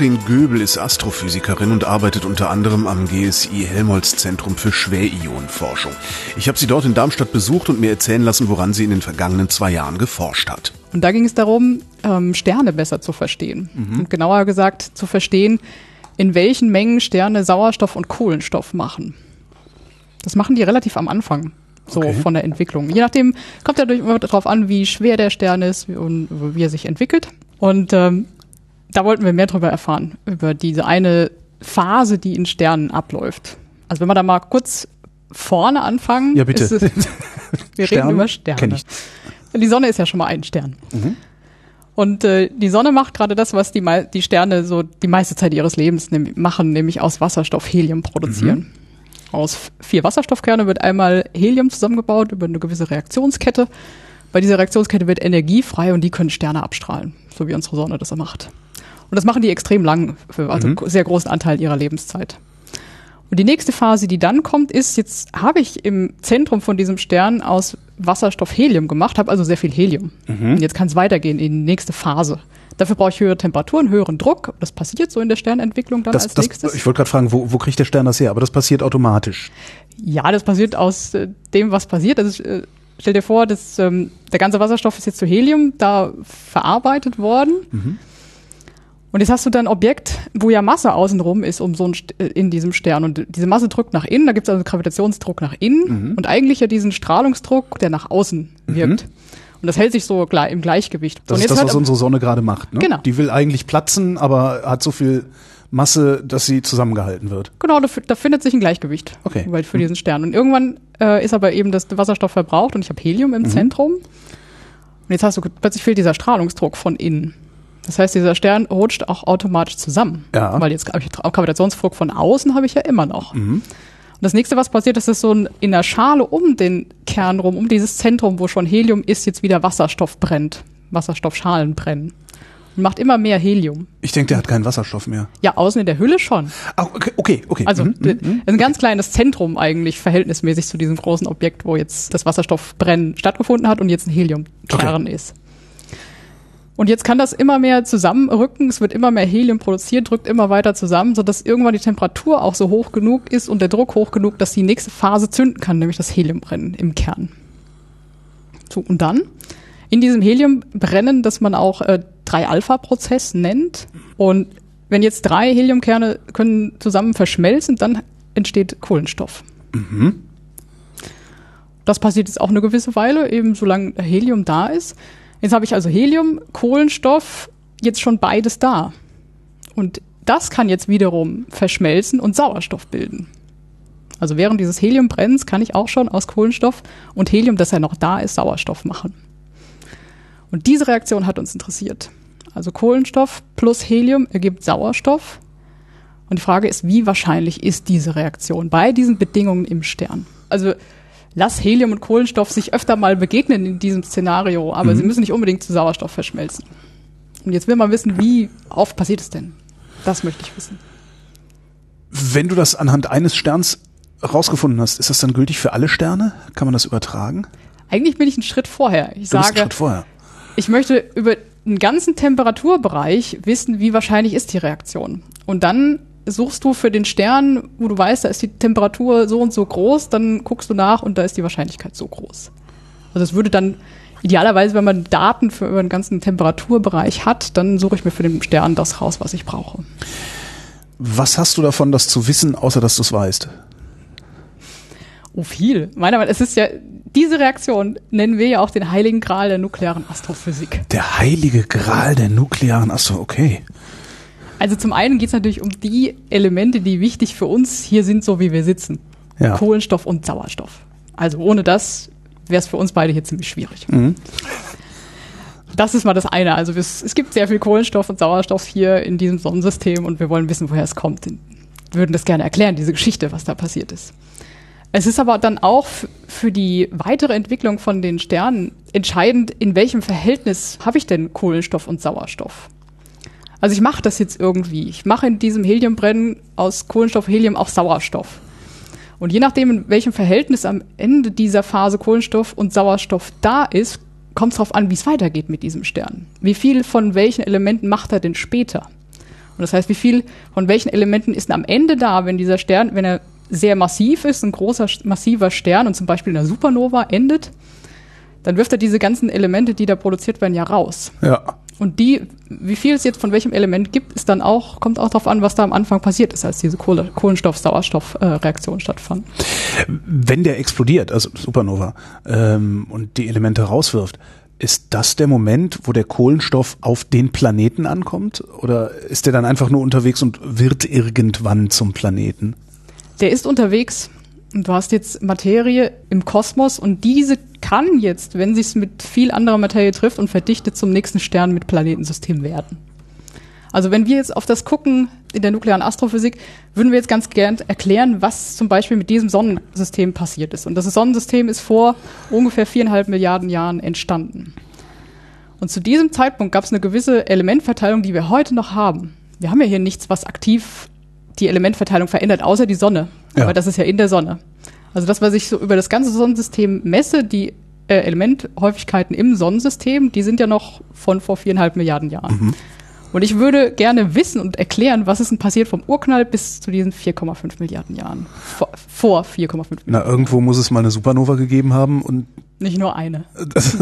Katrin Göbel ist Astrophysikerin und arbeitet unter anderem am GSI Helmholtz Zentrum für Schwerionenforschung. Ich habe sie dort in Darmstadt besucht und mir erzählen lassen, woran sie in den vergangenen zwei Jahren geforscht hat. Und da ging es darum, ähm, Sterne besser zu verstehen. Mhm. Und genauer gesagt zu verstehen, in welchen Mengen Sterne Sauerstoff und Kohlenstoff machen. Das machen die relativ am Anfang so okay. von der Entwicklung. Je nachdem kommt ja immer darauf an, wie schwer der Stern ist und wie er sich entwickelt. Und ähm, da wollten wir mehr darüber erfahren, über diese eine Phase, die in Sternen abläuft. Also wenn wir da mal kurz vorne anfangen. Ja, bitte. Es, wir Stern, reden über Sterne. Die Sonne ist ja schon mal ein Stern. Mhm. Und äh, die Sonne macht gerade das, was die, die Sterne so die meiste Zeit ihres Lebens nehm machen, nämlich aus Wasserstoff Helium produzieren. Mhm. Aus vier Wasserstoffkerne wird einmal Helium zusammengebaut über eine gewisse Reaktionskette. Bei dieser Reaktionskette wird Energie frei und die können Sterne abstrahlen, so wie unsere Sonne das macht. Und das machen die extrem lang, für also mhm. sehr großen Anteil ihrer Lebenszeit. Und die nächste Phase, die dann kommt, ist, jetzt habe ich im Zentrum von diesem Stern aus Wasserstoff Helium gemacht, habe also sehr viel Helium. Mhm. Und jetzt kann es weitergehen in die nächste Phase. Dafür brauche ich höhere Temperaturen, höheren Druck. Das passiert so in der Sternentwicklung dann das, als das, nächstes. Ich wollte gerade fragen, wo, wo kriegt der Stern das her? Aber das passiert automatisch. Ja, das passiert aus äh, dem, was passiert. Also, äh, stell dir vor, dass, ähm, der ganze Wasserstoff ist jetzt zu Helium da verarbeitet worden. Mhm. Und jetzt hast du dann ein Objekt, wo ja Masse außenrum ist um so ein, äh, in diesem Stern. Und diese Masse drückt nach innen, da gibt es also einen Gravitationsdruck nach innen mhm. und eigentlich ja diesen Strahlungsdruck, der nach außen mhm. wirkt. Mhm. Und das hält sich so im Gleichgewicht. Das und ist das, was unsere Sonne gerade macht. Ne? Genau. Die will eigentlich platzen, aber hat so viel Masse, dass sie zusammengehalten wird. Genau, da, da findet sich ein Gleichgewicht okay. für diesen Stern. Und irgendwann äh, ist aber eben das Wasserstoff verbraucht und ich habe Helium im mhm. Zentrum. Und jetzt hast du plötzlich fehlt dieser Strahlungsdruck von innen. Das heißt, dieser Stern rutscht auch automatisch zusammen. Ja. Weil jetzt Gravitationsdruck von außen habe ich ja immer noch. Mhm. Und das nächste, was passiert, ist, dass so ein, in der Schale um den Kern rum, um dieses Zentrum, wo schon Helium ist, jetzt wieder Wasserstoff brennt. Wasserstoffschalen brennen. Und macht immer mehr Helium. Ich denke, der hat keinen Wasserstoff mehr. Ja, außen in der Hülle schon. Ah, okay, okay. okay. Also mhm, mhm. ein ganz kleines Zentrum eigentlich verhältnismäßig zu diesem großen Objekt, wo jetzt das Wasserstoffbrennen stattgefunden hat und jetzt ein Heliumkern okay. ist. Und jetzt kann das immer mehr zusammenrücken, es wird immer mehr Helium produziert, drückt immer weiter zusammen, sodass irgendwann die Temperatur auch so hoch genug ist und der Druck hoch genug, dass die nächste Phase zünden kann, nämlich das Heliumbrennen im Kern. So, und dann in diesem Heliumbrennen, das man auch äh, 3-Alpha-Prozess nennt. Und wenn jetzt drei Heliumkerne können zusammen verschmelzen, dann entsteht Kohlenstoff. Mhm. Das passiert jetzt auch eine gewisse Weile, eben solange Helium da ist. Jetzt habe ich also Helium, Kohlenstoff, jetzt schon beides da. Und das kann jetzt wiederum verschmelzen und Sauerstoff bilden. Also während dieses Heliumbrenns kann ich auch schon aus Kohlenstoff und Helium, das ja noch da ist, Sauerstoff machen. Und diese Reaktion hat uns interessiert. Also Kohlenstoff plus Helium ergibt Sauerstoff. Und die Frage ist, wie wahrscheinlich ist diese Reaktion bei diesen Bedingungen im Stern? Also lass Helium und Kohlenstoff sich öfter mal begegnen in diesem Szenario, aber mhm. sie müssen nicht unbedingt zu Sauerstoff verschmelzen. Und jetzt will man wissen, wie oft passiert es denn? Das möchte ich wissen. Wenn du das anhand eines Sterns rausgefunden hast, ist das dann gültig für alle Sterne? Kann man das übertragen? Eigentlich bin ich einen Schritt vorher. Ich du sage, Schritt vorher. ich möchte über einen ganzen Temperaturbereich wissen, wie wahrscheinlich ist die Reaktion. Und dann suchst du für den Stern, wo du weißt, da ist die Temperatur so und so groß, dann guckst du nach und da ist die Wahrscheinlichkeit so groß. Also es würde dann idealerweise, wenn man Daten für über den ganzen Temperaturbereich hat, dann suche ich mir für den Stern das raus, was ich brauche. Was hast du davon, das zu wissen, außer dass du es weißt? Oh, viel. Meiner Meinung nach, es ist ja, diese Reaktion nennen wir ja auch den heiligen Gral der nuklearen Astrophysik. Der heilige Gral der nuklearen Astro, okay. Also zum einen geht es natürlich um die Elemente, die wichtig für uns hier sind, so wie wir sitzen. Ja. Kohlenstoff und Sauerstoff. Also ohne das wäre es für uns beide hier ziemlich schwierig. Mhm. Das ist mal das eine. Also es, es, gibt sehr viel Kohlenstoff und Sauerstoff hier in diesem Sonnensystem und wir wollen wissen, woher es kommt. würden das gerne erklären, diese Geschichte, was da passiert ist. Es ist aber dann auch für die weitere Entwicklung von den Sternen entscheidend, in welchem Verhältnis habe ich denn Kohlenstoff und Sauerstoff. Also ich mache das jetzt irgendwie. Ich mache in diesem Heliumbrennen aus Kohlenstoff, Helium auch Sauerstoff. Und je nachdem, in welchem Verhältnis am Ende dieser Phase Kohlenstoff und Sauerstoff da ist, kommt es darauf an, wie es weitergeht mit diesem Stern. Wie viel von welchen Elementen macht er denn später? Und das heißt, wie viel von welchen Elementen ist am Ende da, wenn dieser Stern, wenn er sehr massiv ist, ein großer, massiver Stern und zum Beispiel in einer Supernova endet, dann wirft er diese ganzen Elemente, die da produziert werden, ja raus. Ja. Und die, wie viel es jetzt von welchem Element gibt, ist dann auch, kommt auch darauf an, was da am Anfang passiert ist, als diese Kohle, Kohlenstoff-Sauerstoff-Reaktion stattfand. Wenn der explodiert, also Supernova, ähm, und die Elemente rauswirft, ist das der Moment, wo der Kohlenstoff auf den Planeten ankommt? Oder ist der dann einfach nur unterwegs und wird irgendwann zum Planeten? Der ist unterwegs und du hast jetzt Materie im Kosmos und diese kann jetzt, wenn sie es mit viel anderer Materie trifft und verdichtet, zum nächsten Stern mit Planetensystem werden. Also wenn wir jetzt auf das gucken in der nuklearen Astrophysik, würden wir jetzt ganz gern erklären, was zum Beispiel mit diesem Sonnensystem passiert ist. Und das Sonnensystem ist vor ungefähr viereinhalb Milliarden Jahren entstanden. Und zu diesem Zeitpunkt gab es eine gewisse Elementverteilung, die wir heute noch haben. Wir haben ja hier nichts, was aktiv die Elementverteilung verändert, außer die Sonne. Ja. Aber das ist ja in der Sonne. Also das, was ich so über das ganze Sonnensystem messe, die äh, Elementhäufigkeiten im Sonnensystem, die sind ja noch von vor viereinhalb Milliarden Jahren. Mhm. Und ich würde gerne wissen und erklären, was ist denn passiert vom Urknall bis zu diesen 4,5 Milliarden Jahren. Vor, vor 4,5 Milliarden. Na, irgendwo muss es mal eine Supernova gegeben haben und nicht nur eine. Das,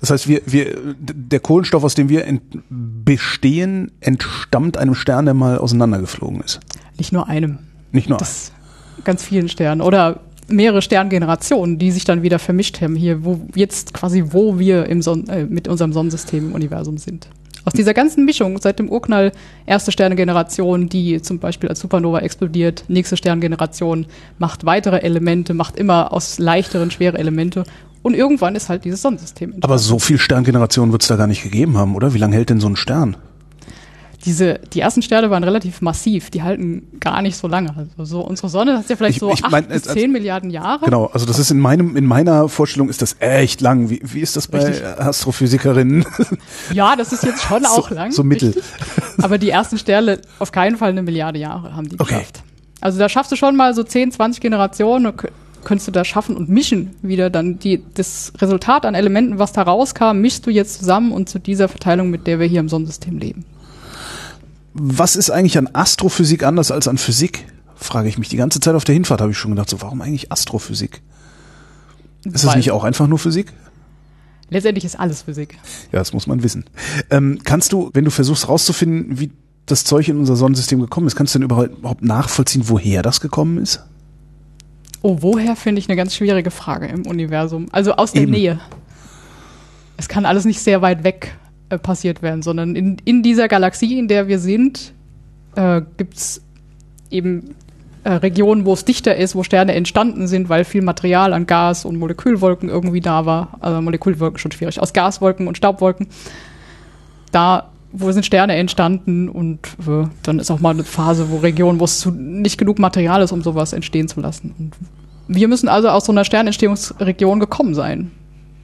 das heißt, wir, wir, der Kohlenstoff, aus dem wir ent, bestehen, entstammt einem Stern, der mal auseinandergeflogen ist. Nicht nur einem. Nicht nur das, einem. Ganz vielen Sternen. Oder mehrere Sterngenerationen, die sich dann wieder vermischt haben, hier, wo jetzt quasi, wo wir im Son äh, mit unserem Sonnensystem im Universum sind. Aus dieser ganzen Mischung seit dem Urknall erste Sternengeneration, die zum Beispiel als Supernova explodiert, nächste Sterngeneration macht weitere Elemente, macht immer aus leichteren schwere Elemente und irgendwann ist halt dieses Sonnensystem entstanden. Aber so viel Sterngenerationen wird es da gar nicht gegeben haben, oder? Wie lange hält denn so ein Stern? Diese, die ersten Sterne waren relativ massiv, die halten gar nicht so lange. Also so unsere Sonne hat ja vielleicht ich, so ich mein, bis zehn Milliarden Jahre. Genau, also das ist in meinem, in meiner Vorstellung ist das echt lang. Wie, wie ist das bei Richtig. Astrophysikerinnen? Ja, das ist jetzt schon auch so, lang. So mittel. Richtig. Aber die ersten Sterne auf keinen Fall eine Milliarde Jahre haben die okay. geschafft. Also da schaffst du schon mal so 10, 20 Generationen, könntest du da schaffen und mischen wieder dann die, das Resultat an Elementen, was da rauskam, mischst du jetzt zusammen und zu dieser Verteilung, mit der wir hier im Sonnensystem leben was ist eigentlich an Astrophysik anders als an Physik? Frage ich mich. Die ganze Zeit auf der Hinfahrt habe ich schon gedacht, so warum eigentlich Astrophysik? Ist das nicht auch einfach nur Physik? Letztendlich ist alles Physik. Ja, das muss man wissen. Ähm, kannst du, wenn du versuchst rauszufinden, wie das Zeug in unser Sonnensystem gekommen ist, kannst du denn überhaupt nachvollziehen, woher das gekommen ist? Oh, woher finde ich eine ganz schwierige Frage im Universum. Also aus der Eben. Nähe. Es kann alles nicht sehr weit weg äh, passiert werden, sondern in, in dieser Galaxie, in der wir sind, äh, gibt es eben äh, Regionen, wo es dichter ist, wo Sterne entstanden sind, weil viel Material an Gas und Molekülwolken irgendwie da war. Also Molekülwolken schon schwierig. Aus Gaswolken und Staubwolken. Da wo sind Sterne entstanden und äh, dann ist auch mal eine Phase, wo Regionen, wo es nicht genug Material ist, um sowas entstehen zu lassen. Und wir müssen also aus so einer Sternentstehungsregion gekommen sein.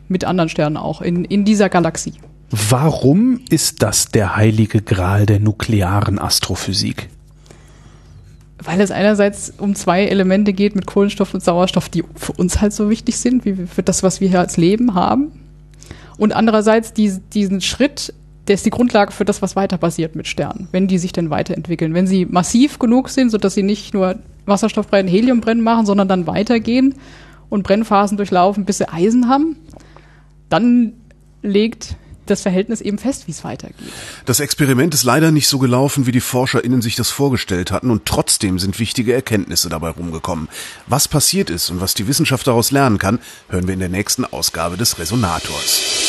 Mit anderen Sternen auch, in, in dieser Galaxie. Warum ist das der heilige Gral der nuklearen Astrophysik? Weil es einerseits um zwei Elemente geht mit Kohlenstoff und Sauerstoff, die für uns halt so wichtig sind, wie für das, was wir hier als Leben haben. Und andererseits die, diesen Schritt, der ist die Grundlage für das, was weiter passiert mit Sternen, wenn die sich denn weiterentwickeln. Wenn sie massiv genug sind, sodass sie nicht nur Wasserstoffbrennen, Heliumbrennen machen, sondern dann weitergehen und Brennphasen durchlaufen, bis sie Eisen haben, dann legt das Verhältnis eben fest, wie es weitergeht. Das Experiment ist leider nicht so gelaufen, wie die ForscherInnen sich das vorgestellt hatten und trotzdem sind wichtige Erkenntnisse dabei rumgekommen. Was passiert ist und was die Wissenschaft daraus lernen kann, hören wir in der nächsten Ausgabe des Resonators.